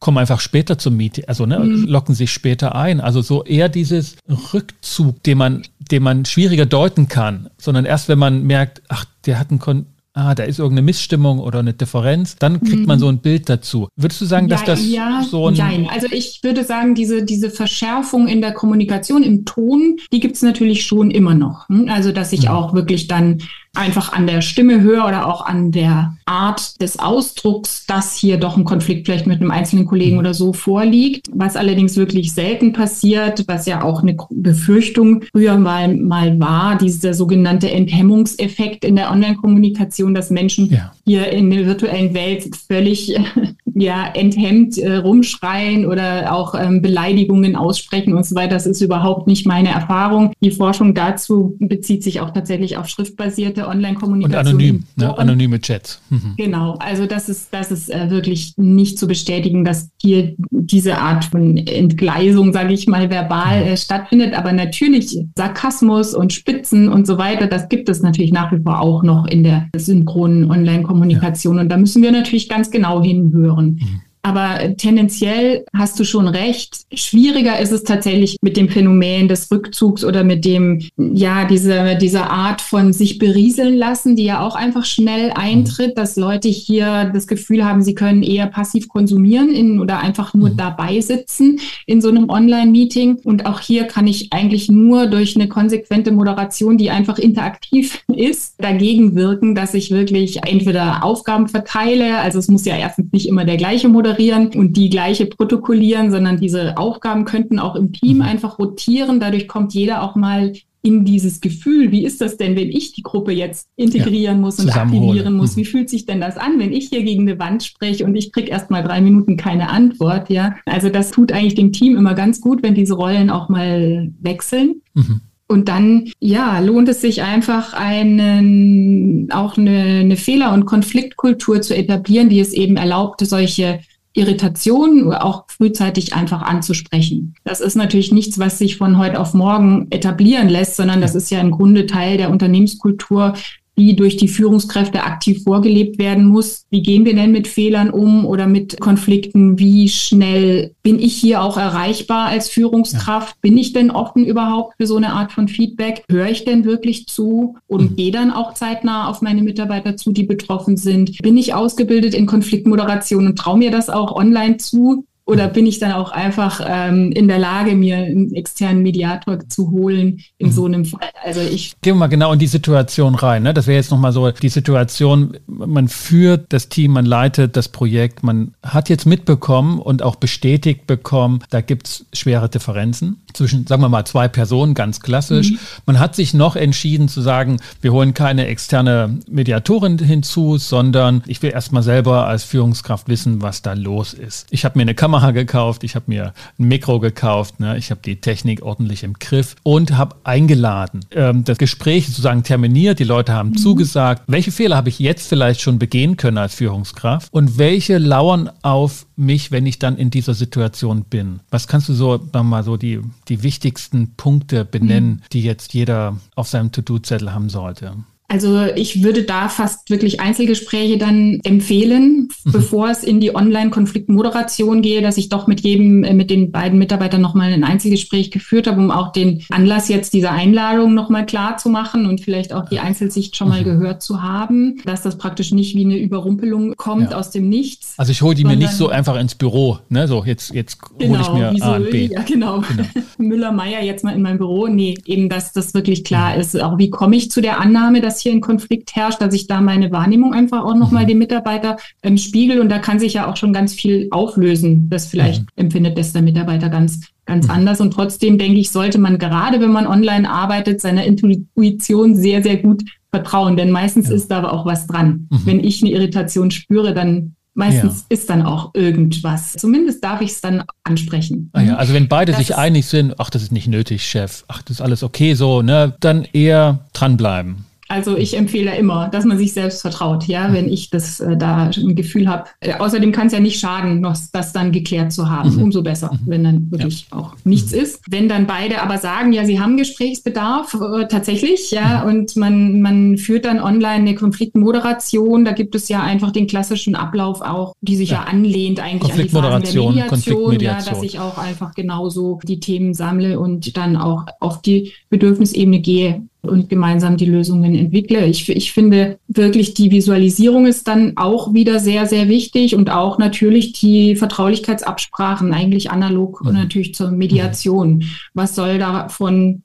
kommen einfach später zum Meeting, also ne, mhm. locken sich später ein. Also so eher dieses Rückzug, den man, den man schwieriger deuten kann, sondern erst wenn man merkt, ach, der hat einen Kon ah, da ist irgendeine Missstimmung oder eine Differenz, dann kriegt man mhm. so ein Bild dazu. Würdest du sagen, dass das ja, so ein... Nein, also ich würde sagen, diese, diese Verschärfung in der Kommunikation, im Ton, die gibt es natürlich schon immer noch. Hm? Also dass ich mhm. auch wirklich dann einfach an der Stimme höre oder auch an der Art des Ausdrucks, dass hier doch ein Konflikt vielleicht mit einem einzelnen Kollegen mhm. oder so vorliegt. Was allerdings wirklich selten passiert, was ja auch eine Befürchtung früher mal, mal war, dieser sogenannte Enthemmungseffekt in der Online-Kommunikation, dass Menschen ja. hier in der virtuellen Welt völlig ja, enthemmt äh, rumschreien oder auch ähm, Beleidigungen aussprechen und so weiter. Das ist überhaupt nicht meine Erfahrung. Die Forschung dazu bezieht sich auch tatsächlich auf schriftbasierte Online-Kommunikation. Und anonym, ne? anonyme Chats. Mhm. Genau, also das ist, das ist äh, wirklich nicht zu bestätigen, dass hier diese Art von Entgleisung, sage ich mal, verbal äh, stattfindet. Aber natürlich Sarkasmus und Spitzen und so weiter, das gibt es natürlich nach wie vor auch noch in der synchronen Online-Kommunikation. Ja. Und da müssen wir natürlich ganz genau hinhören. Mhm. Aber tendenziell hast du schon recht. Schwieriger ist es tatsächlich mit dem Phänomen des Rückzugs oder mit dem, ja, diese, dieser Art von sich berieseln lassen, die ja auch einfach schnell eintritt, dass Leute hier das Gefühl haben, sie können eher passiv konsumieren in, oder einfach nur mhm. dabei sitzen in so einem Online-Meeting. Und auch hier kann ich eigentlich nur durch eine konsequente Moderation, die einfach interaktiv ist, dagegen wirken, dass ich wirklich entweder Aufgaben verteile. Also es muss ja erstens nicht immer der gleiche Moderator moderieren und die gleiche protokollieren, sondern diese Aufgaben könnten auch im Team mhm. einfach rotieren. Dadurch kommt jeder auch mal in dieses Gefühl, wie ist das denn, wenn ich die Gruppe jetzt integrieren ja, muss und aktivieren muss? Mhm. Wie fühlt sich denn das an, wenn ich hier gegen eine Wand spreche und ich kriege erst mal drei Minuten keine Antwort? Ja, also das tut eigentlich dem Team immer ganz gut, wenn diese Rollen auch mal wechseln. Mhm. Und dann, ja, lohnt es sich einfach einen, auch eine, eine Fehler- und Konfliktkultur zu etablieren, die es eben erlaubt, solche Irritation auch frühzeitig einfach anzusprechen. Das ist natürlich nichts, was sich von heute auf morgen etablieren lässt, sondern das ist ja im Grunde Teil der Unternehmenskultur, die durch die Führungskräfte aktiv vorgelebt werden muss. Wie gehen wir denn mit Fehlern um oder mit Konflikten? Wie schnell bin ich hier auch erreichbar als Führungskraft? Ja. Bin ich denn offen überhaupt für so eine Art von Feedback? Höre ich denn wirklich zu und mhm. gehe dann auch zeitnah auf meine Mitarbeiter zu, die betroffen sind? Bin ich ausgebildet in Konfliktmoderation und traue mir das auch online zu? Oder bin ich dann auch einfach ähm, in der Lage, mir einen externen Mediator zu holen in mhm. so einem Fall? Also ich. Gehen wir mal genau in die Situation rein. Ne? Das wäre jetzt nochmal so die Situation, man führt das Team, man leitet das Projekt, man hat jetzt mitbekommen und auch bestätigt bekommen, da gibt es schwere Differenzen zwischen, sagen wir mal, zwei Personen, ganz klassisch. Mhm. Man hat sich noch entschieden zu sagen, wir holen keine externe Mediatorin hinzu, sondern ich will erstmal selber als Führungskraft wissen, was da los ist. Ich habe mir eine Kamera Kamera gekauft, ich habe mir ein Mikro gekauft, ne? ich habe die Technik ordentlich im Griff und habe eingeladen. Ähm, das Gespräch sozusagen terminiert, die Leute haben mhm. zugesagt. Welche Fehler habe ich jetzt vielleicht schon begehen können als Führungskraft und welche lauern auf mich, wenn ich dann in dieser Situation bin? Was kannst du so mal so die, die wichtigsten Punkte benennen, mhm. die jetzt jeder auf seinem To-Do-Zettel haben sollte? Also ich würde da fast wirklich Einzelgespräche dann empfehlen, mhm. bevor es in die Online-Konfliktmoderation gehe, dass ich doch mit jedem, äh, mit den beiden Mitarbeitern nochmal ein Einzelgespräch geführt habe, um auch den Anlass jetzt dieser Einladung nochmal klar zu machen und vielleicht auch die Einzelsicht schon mal mhm. gehört zu haben, dass das praktisch nicht wie eine Überrumpelung kommt ja. aus dem Nichts. Also ich hole die mir nicht so einfach ins Büro, ne? So jetzt, jetzt genau, hole ich mir so, A und B. Ja, genau. genau. Müller, Meier jetzt mal in mein Büro. Nee, eben, dass das wirklich klar mhm. ist. Auch wie komme ich zu der Annahme, dass hier ein Konflikt herrscht, dass ich da meine Wahrnehmung einfach auch nochmal mhm. dem Mitarbeiter ähm, spiegel und da kann sich ja auch schon ganz viel auflösen. Das vielleicht mhm. empfindet das der Mitarbeiter ganz ganz mhm. anders. Und trotzdem denke ich, sollte man gerade, wenn man online arbeitet, seiner Intuition sehr, sehr gut vertrauen. Denn meistens ja. ist da aber auch was dran. Mhm. Wenn ich eine Irritation spüre, dann Meistens ja. ist dann auch irgendwas. Zumindest darf ich es dann ansprechen. Ah ja, also wenn beide das sich einig sind, ach, das ist nicht nötig, Chef, ach, das ist alles okay so, ne, dann eher dranbleiben. Also ich empfehle immer, dass man sich selbst vertraut, ja, wenn ich das äh, da ein Gefühl habe. Äh, außerdem kann es ja nicht schaden, noch das dann geklärt zu haben. Mhm. Umso besser, mhm. wenn dann wirklich ja. auch nichts mhm. ist. Wenn dann beide aber sagen, ja, sie haben Gesprächsbedarf, äh, tatsächlich, ja, mhm. und man, man führt dann online eine Konfliktmoderation, da gibt es ja einfach den klassischen Ablauf auch, die sich ja, ja anlehnt eigentlich an die Phasen der Mediation, ja, dass ich auch einfach genauso die Themen sammle und dann auch auf die Bedürfnisebene gehe und gemeinsam die Lösungen entwickle. Ich, ich finde wirklich, die Visualisierung ist dann auch wieder sehr, sehr wichtig und auch natürlich die Vertraulichkeitsabsprachen, eigentlich analog und mhm. natürlich zur Mediation. Was soll davon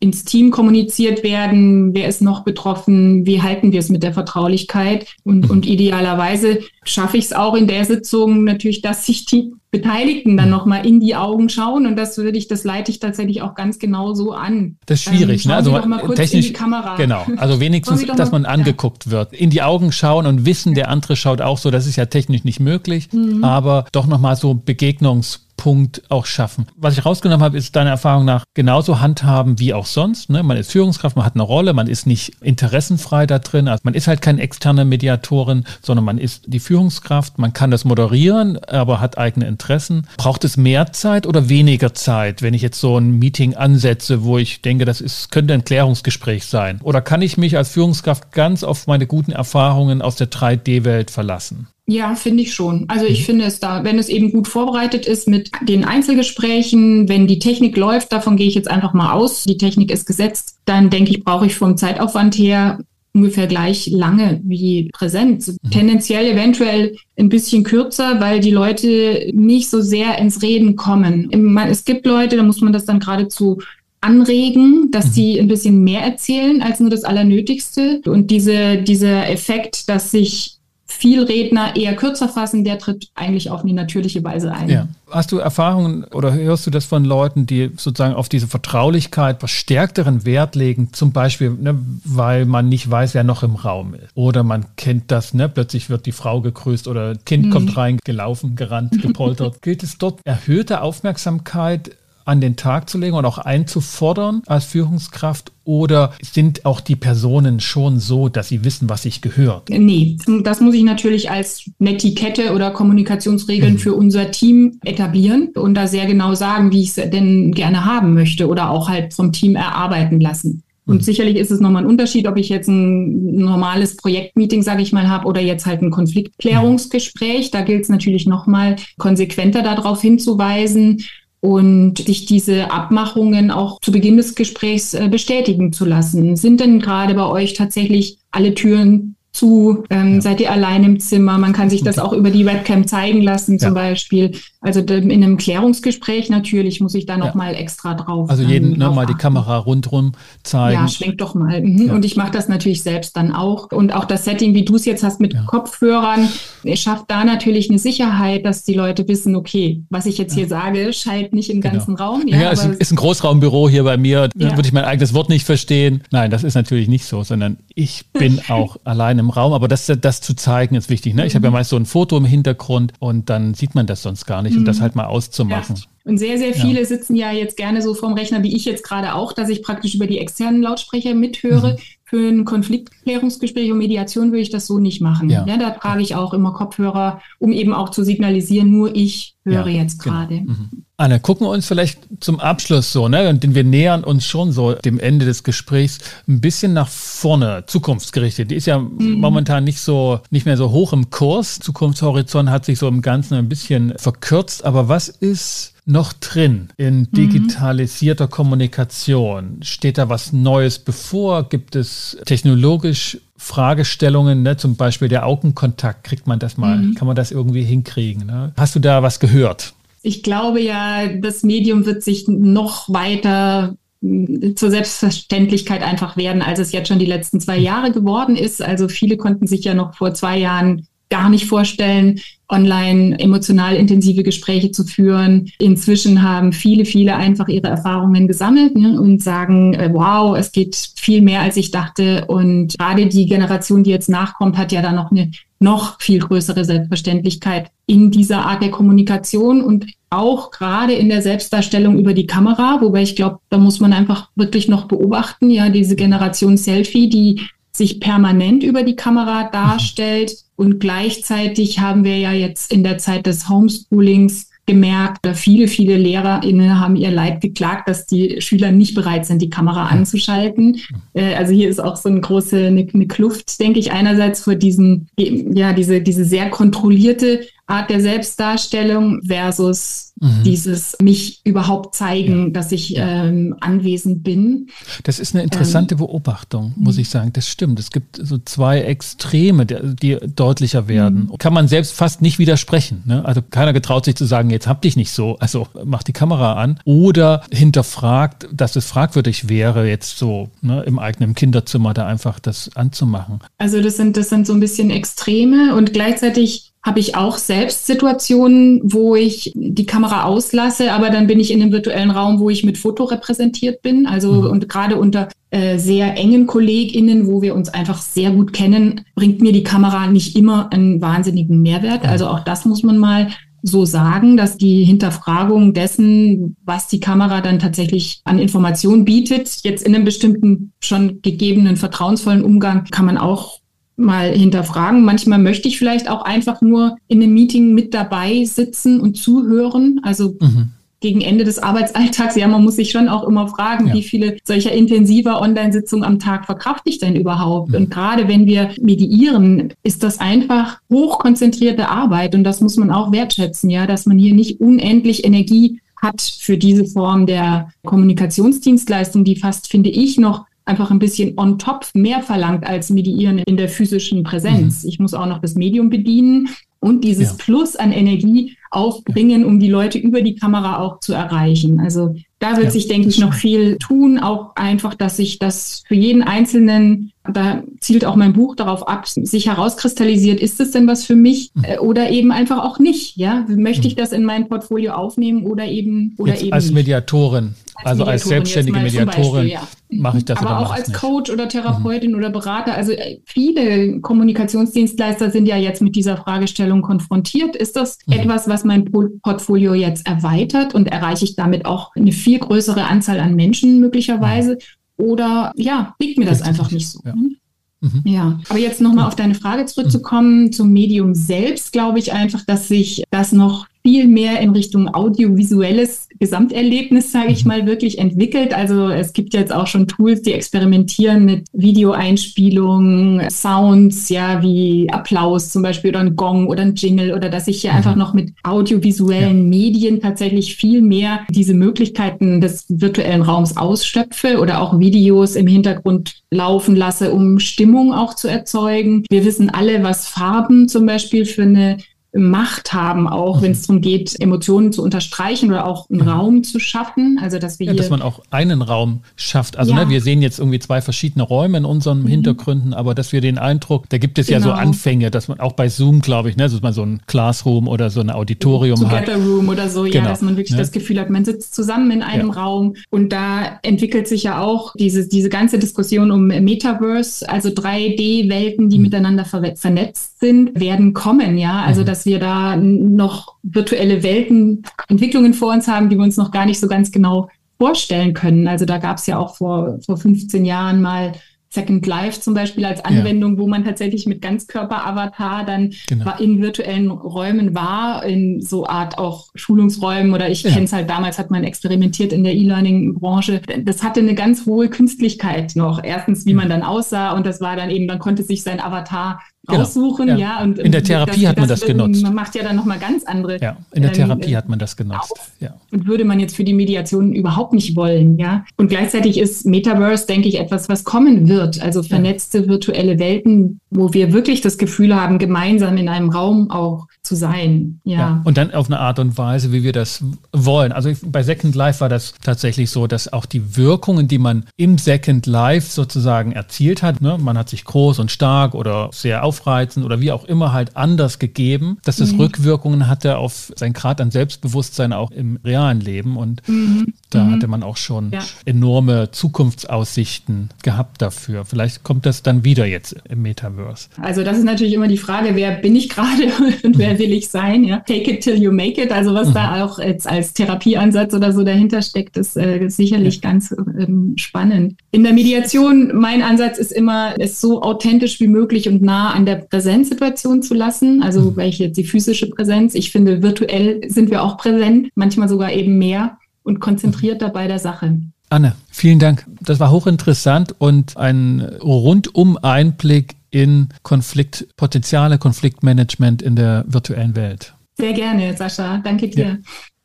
ins Team kommuniziert werden, wer ist noch betroffen, wie halten wir es mit der Vertraulichkeit und, mhm. und idealerweise schaffe ich es auch in der Sitzung natürlich, dass sich die Beteiligten dann nochmal in die Augen schauen und das würde ich, das leite ich tatsächlich auch ganz genau so an. Das ist schwierig, ähm, ne? Also technisch, genau, also wenigstens, dass man angeguckt ja. wird. In die Augen schauen und wissen, der andere schaut auch so, das ist ja technisch nicht möglich, mhm. aber doch nochmal so Begegnungs Punkt auch schaffen. Was ich rausgenommen habe, ist deiner Erfahrung nach genauso handhaben wie auch sonst. Ne? Man ist Führungskraft, man hat eine Rolle, man ist nicht interessenfrei da drin. Also man ist halt keine externe Mediatorin, sondern man ist die Führungskraft. Man kann das moderieren, aber hat eigene Interessen. Braucht es mehr Zeit oder weniger Zeit, wenn ich jetzt so ein Meeting ansetze, wo ich denke, das ist, könnte ein Klärungsgespräch sein? Oder kann ich mich als Führungskraft ganz auf meine guten Erfahrungen aus der 3D-Welt verlassen? Ja, finde ich schon. Also ich mhm. finde es da, wenn es eben gut vorbereitet ist mit den Einzelgesprächen, wenn die Technik läuft, davon gehe ich jetzt einfach mal aus, die Technik ist gesetzt, dann denke ich, brauche ich vom Zeitaufwand her ungefähr gleich lange wie Präsenz. Mhm. Tendenziell eventuell ein bisschen kürzer, weil die Leute nicht so sehr ins Reden kommen. Es gibt Leute, da muss man das dann geradezu anregen, dass mhm. sie ein bisschen mehr erzählen als nur das Allernötigste. Und diese, dieser Effekt, dass sich viel Redner eher kürzer fassen, der tritt eigentlich auf eine natürliche Weise ein. Ja. Hast du Erfahrungen oder hörst du das von Leuten, die sozusagen auf diese Vertraulichkeit was stärkeren Wert legen, zum Beispiel, ne, weil man nicht weiß, wer noch im Raum ist. Oder man kennt das, ne, plötzlich wird die Frau gegrüßt oder Kind mhm. kommt rein, gelaufen, gerannt, gepoltert. Gilt es dort erhöhte Aufmerksamkeit an den Tag zu legen und auch einzufordern als Führungskraft? Oder sind auch die Personen schon so, dass sie wissen, was sich gehört? Nee, das muss ich natürlich als Netiquette oder Kommunikationsregeln mhm. für unser Team etablieren und da sehr genau sagen, wie ich es denn gerne haben möchte oder auch halt vom Team erarbeiten lassen. Und mhm. sicherlich ist es nochmal ein Unterschied, ob ich jetzt ein normales Projektmeeting, sage ich mal, habe oder jetzt halt ein Konfliktklärungsgespräch. Da gilt es natürlich nochmal konsequenter darauf hinzuweisen und sich diese Abmachungen auch zu Beginn des Gesprächs äh, bestätigen zu lassen. Sind denn gerade bei euch tatsächlich alle Türen zu? Ähm, ja. Seid ihr allein im Zimmer? Man kann sich das auch über die Webcam zeigen lassen, zum ja. Beispiel. Also in einem Klärungsgespräch natürlich muss ich da nochmal ja. extra drauf. Also jeden ähm, nochmal die Kamera rundherum zeigen. Ja, schwenkt doch mal. Mhm. Und ich mache das natürlich selbst dann auch. Und auch das Setting, wie du es jetzt hast mit Kopfhörern, schafft da natürlich eine Sicherheit, dass die Leute wissen, okay, was ich jetzt hier sage, schallt nicht im genau. ganzen Raum. Ja, ja es ist ein Großraumbüro hier bei mir. Da würde ich mein eigenes Wort nicht verstehen. Nein, das ist natürlich nicht so, sondern ich bin auch allein im Raum. Aber das, das zu zeigen ist wichtig. Ne? Ich habe ja mhm. meist so ein Foto im Hintergrund und dann sieht man das sonst gar nicht. Und das mhm. halt mal auszumachen. Ja. Und sehr, sehr viele ja. sitzen ja jetzt gerne so vorm Rechner, wie ich jetzt gerade auch, dass ich praktisch über die externen Lautsprecher mithöre. Mhm. Für ein Konfliktklärungsgespräch und Mediation würde ich das so nicht machen. Ja. ja da trage ich auch immer Kopfhörer, um eben auch zu signalisieren, nur ich höre ja, jetzt genau. gerade. Genau. Mhm. Anne, gucken wir uns vielleicht zum Abschluss so, ne, denn wir nähern uns schon so dem Ende des Gesprächs ein bisschen nach vorne, zukunftsgerichtet. Die ist ja mhm. momentan nicht so, nicht mehr so hoch im Kurs. Zukunftshorizont hat sich so im Ganzen ein bisschen verkürzt. Aber was ist noch drin in mhm. digitalisierter mhm. Kommunikation? Steht da was Neues bevor? Gibt es technologisch Fragestellungen, ne? zum Beispiel der Augenkontakt, kriegt man das mal, mhm. kann man das irgendwie hinkriegen? Ne? Hast du da was gehört? Ich glaube ja, das Medium wird sich noch weiter mm, zur Selbstverständlichkeit einfach werden, als es jetzt schon die letzten zwei Jahre geworden ist. Also viele konnten sich ja noch vor zwei Jahren gar nicht vorstellen, online emotional intensive Gespräche zu führen. Inzwischen haben viele, viele einfach ihre Erfahrungen gesammelt ne, und sagen, äh, wow, es geht viel mehr, als ich dachte. Und gerade die Generation, die jetzt nachkommt, hat ja da noch eine noch viel größere Selbstverständlichkeit in dieser Art der Kommunikation und auch gerade in der Selbstdarstellung über die Kamera, wobei ich glaube, da muss man einfach wirklich noch beobachten, ja, diese Generation Selfie, die sich permanent über die Kamera darstellt. Und gleichzeitig haben wir ja jetzt in der Zeit des Homeschoolings gemerkt, da viele, viele LehrerInnen haben ihr Leid geklagt, dass die Schüler nicht bereit sind, die Kamera anzuschalten. Äh, also hier ist auch so eine große eine, eine Kluft, denke ich, einerseits vor diesen, ja, diese, diese sehr kontrollierte Art der Selbstdarstellung versus mhm. dieses mich überhaupt zeigen, ja. dass ich ähm, anwesend bin. Das ist eine interessante ähm, Beobachtung, muss mhm. ich sagen. Das stimmt. Es gibt so zwei Extreme, die deutlicher werden. Mhm. Kann man selbst fast nicht widersprechen. Ne? Also keiner getraut sich zu sagen, jetzt hab dich nicht so, also mach die Kamera an. Oder hinterfragt, dass es fragwürdig wäre, jetzt so ne, im eigenen Kinderzimmer da einfach das anzumachen. Also das sind, das sind so ein bisschen Extreme und gleichzeitig habe ich auch selbst Situationen, wo ich die Kamera auslasse, aber dann bin ich in einem virtuellen Raum, wo ich mit Foto repräsentiert bin. Also mhm. und gerade unter äh, sehr engen KollegInnen, wo wir uns einfach sehr gut kennen, bringt mir die Kamera nicht immer einen wahnsinnigen Mehrwert. Mhm. Also auch das muss man mal so sagen, dass die Hinterfragung dessen, was die Kamera dann tatsächlich an Informationen bietet, jetzt in einem bestimmten schon gegebenen vertrauensvollen Umgang, kann man auch mal hinterfragen. Manchmal möchte ich vielleicht auch einfach nur in einem Meeting mit dabei sitzen und zuhören. Also mhm. gegen Ende des Arbeitsalltags, ja, man muss sich schon auch immer fragen, ja. wie viele solcher intensiver Online-Sitzungen am Tag verkrafte ich denn überhaupt? Mhm. Und gerade wenn wir mediieren, ist das einfach hochkonzentrierte Arbeit und das muss man auch wertschätzen, ja, dass man hier nicht unendlich Energie hat für diese Form der Kommunikationsdienstleistung, die fast, finde ich, noch einfach ein bisschen on top mehr verlangt als Mediieren in der physischen Präsenz. Mhm. Ich muss auch noch das Medium bedienen und dieses ja. Plus an Energie aufbringen, um die Leute über die Kamera auch zu erreichen. Also da wird ja, sich, denke ich, noch viel tun. Auch einfach, dass sich das für jeden Einzelnen, da zielt auch mein Buch darauf ab, sich herauskristallisiert, ist es denn was für mich mhm. Äh, oder eben einfach auch nicht? Ja, möchte ich mhm. das in mein Portfolio aufnehmen oder eben oder Jetzt eben als Mediatorin, als also als selbstständige Mediatorin. Ja mache ich das Aber auch als Coach oder Therapeutin mhm. oder Berater. Also äh, viele Kommunikationsdienstleister sind ja jetzt mit dieser Fragestellung konfrontiert. Ist das mhm. etwas, was mein Portfolio jetzt erweitert und erreiche ich damit auch eine viel größere Anzahl an Menschen möglicherweise? Mhm. Oder ja, liegt mir das einfach nicht so. Ja. Mhm. Mhm. Ja, aber jetzt nochmal auf deine Frage zurückzukommen mhm. zum Medium selbst, glaube ich einfach, dass sich das noch viel mehr in Richtung audiovisuelles Gesamterlebnis, sage ich mhm. mal, wirklich entwickelt. Also es gibt jetzt auch schon Tools, die experimentieren mit Videoeinspielungen, Sounds, ja, wie Applaus zum Beispiel oder ein Gong oder ein Jingle oder dass ich hier mhm. einfach noch mit audiovisuellen ja. Medien tatsächlich viel mehr diese Möglichkeiten des virtuellen Raums ausschöpfe oder auch Videos im Hintergrund laufen lasse, um Stimmung auch zu erzeugen. Wir wissen alle, was Farben zum Beispiel für eine Macht haben, auch wenn es darum geht, Emotionen zu unterstreichen oder auch einen Raum zu schaffen. Also dass wir ja, hier dass man auch einen Raum schafft. Also ne, ja. ne, wir sehen jetzt irgendwie zwei verschiedene Räume in unseren mhm. Hintergründen, aber dass wir den Eindruck, da gibt es genau. ja so genau. Anfänge, dass man auch bei Zoom, glaube ich, ne, dass man so ein Classroom oder so ein Auditorium Together hat. Room oder so, genau. ja, dass man wirklich ne? das Gefühl hat, man sitzt zusammen in einem ja. Raum und da entwickelt sich ja auch diese, diese ganze Diskussion um Metaverse, also 3D-Welten, die mhm. miteinander ver vernetzt sind, werden kommen, ja. Also mhm. dass wir da noch virtuelle Welten, Entwicklungen vor uns haben, die wir uns noch gar nicht so ganz genau vorstellen können. Also da gab es ja auch vor, vor 15 Jahren mal Second Life zum Beispiel als Anwendung, ja. wo man tatsächlich mit Ganzkörper-Avatar dann genau. in virtuellen Räumen war, in so Art auch Schulungsräumen oder ich ja. kenne es halt damals, hat man experimentiert in der E-Learning-Branche. Das hatte eine ganz hohe Künstlichkeit noch. Erstens, wie man dann aussah und das war dann eben, man konnte sich sein Avatar genau. aussuchen, ja. ja. und in der Therapie das, hat man das, das genutzt. Man macht ja dann nochmal ganz andere. Ja, in der ähm, Therapie hat man das genutzt. Ja. Und würde man jetzt für die Mediation überhaupt nicht wollen, ja. Und gleichzeitig ist Metaverse, denke ich, etwas, was kommen wird. Also vernetzte virtuelle Welten, wo wir wirklich das Gefühl haben, gemeinsam in einem Raum auch zu sein. Ja. ja. Und dann auf eine Art und Weise, wie wir das wollen. Also bei Second Life war das tatsächlich so, dass auch die Wirkungen, die man im Second Life sozusagen erzielt hat, ne, man hat sich groß und stark oder sehr aufreizend oder wie auch immer halt anders gegeben, dass es mhm. Rückwirkungen hatte auf sein Grad an Selbstbewusstsein auch im realen Leben. Und mhm. da mhm. hatte man auch schon ja. enorme Zukunftsaussichten gehabt dafür. Vielleicht kommt das dann wieder jetzt im Metaverse. Also das ist natürlich immer die Frage, wer bin ich gerade und wer will ich sein? Ja? Take it till you make it. Also was mhm. da auch jetzt als Therapieansatz oder so dahinter steckt, ist äh, sicherlich ja. ganz ähm, spannend. In der Mediation, mein Ansatz ist immer, es so authentisch wie möglich und nah an der Präsenzsituation zu lassen. Also mhm. welche die physische Präsenz. Ich finde, virtuell sind wir auch präsent, manchmal sogar eben mehr und konzentrierter bei der Sache. Anne, vielen Dank. Das war hochinteressant und ein rundum Einblick in Konfliktpotenziale, Konfliktmanagement in der virtuellen Welt. Sehr gerne, Sascha. Danke dir. Ja.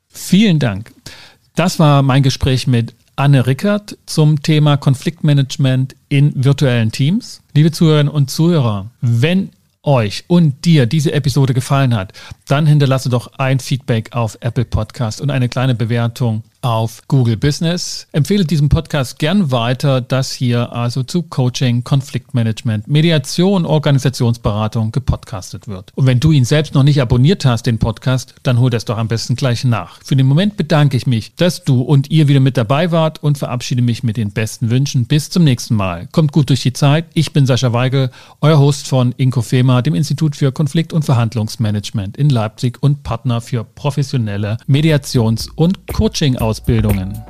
Vielen Dank. Das war mein Gespräch mit Anne Rickert zum Thema Konfliktmanagement in virtuellen Teams. Liebe Zuhörerinnen und Zuhörer, wenn euch und dir diese Episode gefallen hat, dann hinterlasse doch ein Feedback auf Apple Podcast und eine kleine Bewertung auf Google Business. Empfehle diesen Podcast gern weiter, das hier also zu Coaching, Konfliktmanagement, Mediation, Organisationsberatung gepodcastet wird. Und wenn du ihn selbst noch nicht abonniert hast, den Podcast, dann hol das doch am besten gleich nach. Für den Moment bedanke ich mich, dass du und ihr wieder mit dabei wart und verabschiede mich mit den besten Wünschen. Bis zum nächsten Mal. Kommt gut durch die Zeit. Ich bin Sascha Weigel, euer Host von Inkofema, dem Institut für Konflikt- und Verhandlungsmanagement in Leipzig und Partner für professionelle Mediations- und Coaching-Ausbildungen.